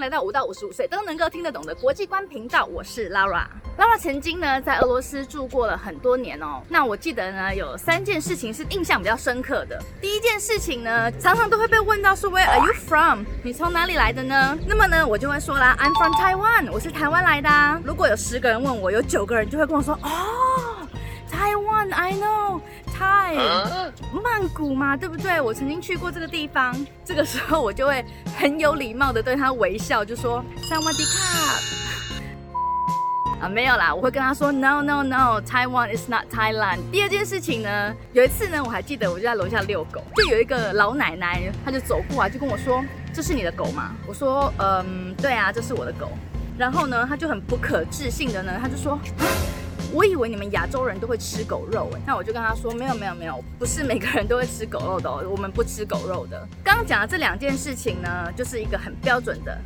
来到五到五十五岁都能够听得懂的国际观频道，我是 Laura。Laura 曾经呢在俄罗斯住过了很多年哦。那我记得呢有三件事情是印象比较深刻的。第一件事情呢，常常都会被问到说，Where are you from？你从哪里来的呢？那么呢，我就会说啦，I'm from Taiwan，我是台湾来的。啊如果有十个人问我，有九个人就会跟我说，哦，Taiwan，I know。太曼谷嘛，对不对？我曾经去过这个地方。这个时候我就会很有礼貌的对他微笑，就说萨瓦迪卡。啊，没有啦，我会跟他说 No No No，Taiwan is not Thailand。第二件事情呢，有一次呢，我还记得我就在楼下遛狗，就有一个老奶奶，她就走过来就跟我说：“这是你的狗吗？”我说：“嗯，对啊，这是我的狗。”然后呢，她就很不可置信的呢，她就说。我以为你们亚洲人都会吃狗肉哎，那我就跟他说没有没有没有，不是每个人都会吃狗肉的，哦 我们不吃狗肉的。刚刚讲的这两件事情呢，就是一个很标准的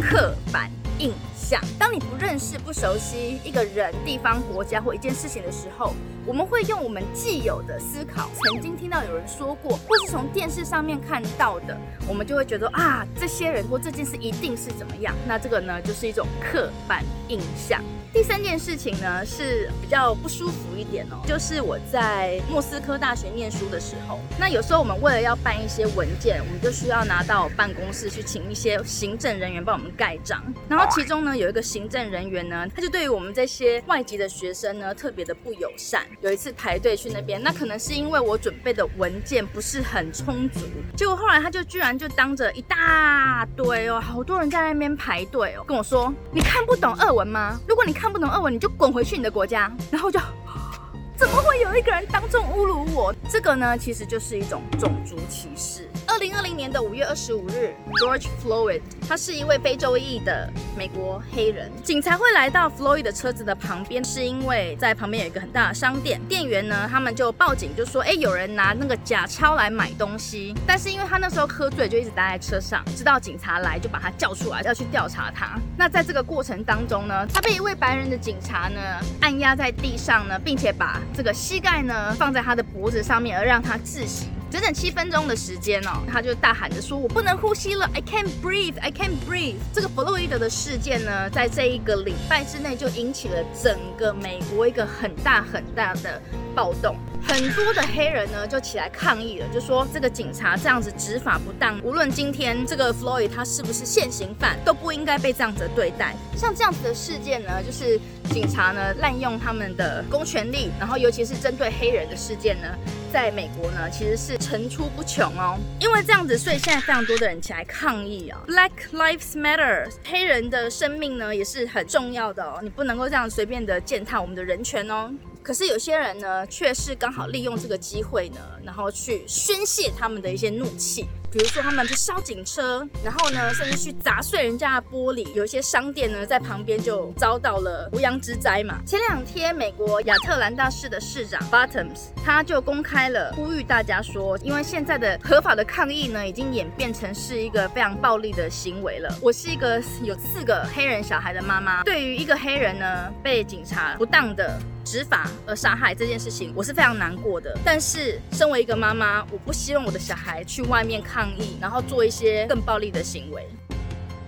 刻板印象。当你不认识、不熟悉一个人、地方、国家或一件事情的时候，我们会用我们既有的思考，曾经听到有人说过，或是从电视上面看到的，我们就会觉得啊，这些人或这件事一定是怎么样。那这个呢，就是一种刻板印象。第三件事情呢是比较不舒服一点哦，就是我在莫斯科大学念书的时候，那有时候我们为了要办一些文件，我们就需要拿到办公室去请一些行政人员帮我们盖章。然后其中呢有一个行政人员呢，他就对于我们这些外籍的学生呢特别的不友善。有一次排队去那边，那可能是因为我准备的文件不是很充足，结果后来他就居然就当着一大堆哦，好多人在那边排队哦，跟我说：“你看不懂俄文吗？如果你。”看不懂二文，你就滚回去你的国家，然后就。怎么会有一个人当众侮辱我？这个呢，其实就是一种种族歧视。二零二零年的五月二十五日，George Floyd，他是一位非洲裔的美国黑人。警察会来到 Floyd 的车子的旁边，是因为在旁边有一个很大的商店，店员呢，他们就报警，就说，哎，有人拿那个假钞来买东西。但是因为他那时候喝醉，就一直待在车上，直到警察来，就把他叫出来，要去调查他。那在这个过程当中呢，他被一位白人的警察呢按压在地上呢，并且把这个膝盖呢放在他的脖子上面，而让他窒息整整七分钟的时间哦，他就大喊着说：“我不能呼吸了，I can't breathe, I can't breathe。”这个弗洛伊德的事件呢，在这一个礼拜之内就引起了整个美国一个很大很大的暴动，很多的黑人呢就起来抗议了，就说这个警察这样子执法不当，无论今天这个 Floyd 他是不是现行犯，都不应该被这样子对待。像这样子的事件呢，就是。警察呢滥用他们的公权力，然后尤其是针对黑人的事件呢，在美国呢其实是层出不穷哦。因为这样子，所以现在非常多的人起来抗议啊，Black Lives Matter，黑人的生命呢也是很重要的哦，你不能够这样随便的践踏我们的人权哦。可是有些人呢，却是刚好利用这个机会呢，然后去宣泄他们的一些怒气。比如说，他们去烧警车，然后呢，甚至去砸碎人家的玻璃。有一些商店呢，在旁边就遭到了无妄之灾嘛。前两天，美国亚特兰大市的市长 Bottoms 他就公开了呼吁大家说，因为现在的合法的抗议呢，已经演变成是一个非常暴力的行为了。我是一个有四个黑人小孩的妈妈，对于一个黑人呢被警察不当的。执法而杀害这件事情，我是非常难过的。但是，身为一个妈妈，我不希望我的小孩去外面抗议，然后做一些更暴力的行为。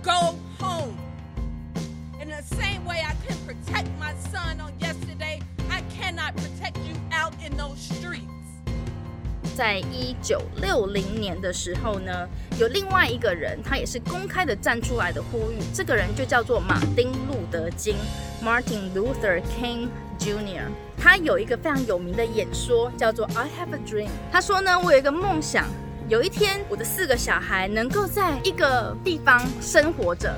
Go home. In the same way I can protect my son on yesterday, I cannot protect you out in those streets. 在一九六零年的时候呢，有另外一个人，他也是公开的站出来的呼吁。这个人就叫做马丁路德金 （Martin Luther King Junior，。他有一个非常有名的演说，叫做 “I have a dream”。他说呢，我有一个梦想，有一天我的四个小孩能够在一个地方生活着。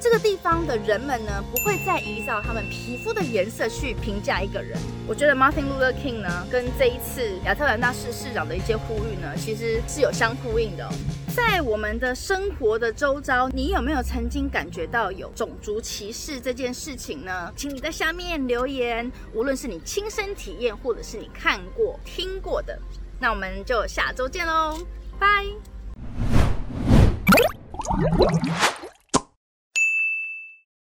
这个地方的人们呢，不会再依照他们皮肤的颜色去评价一个人。我觉得 Martin Luther King 呢，跟这一次亚特兰大市市长的一些呼吁呢，其实是有相呼应的。在我们的生活的周遭，你有没有曾经感觉到有种族歧视这件事情呢？请你在下面留言，无论是你亲身体验，或者是你看过、听过的。那我们就下周见喽，拜。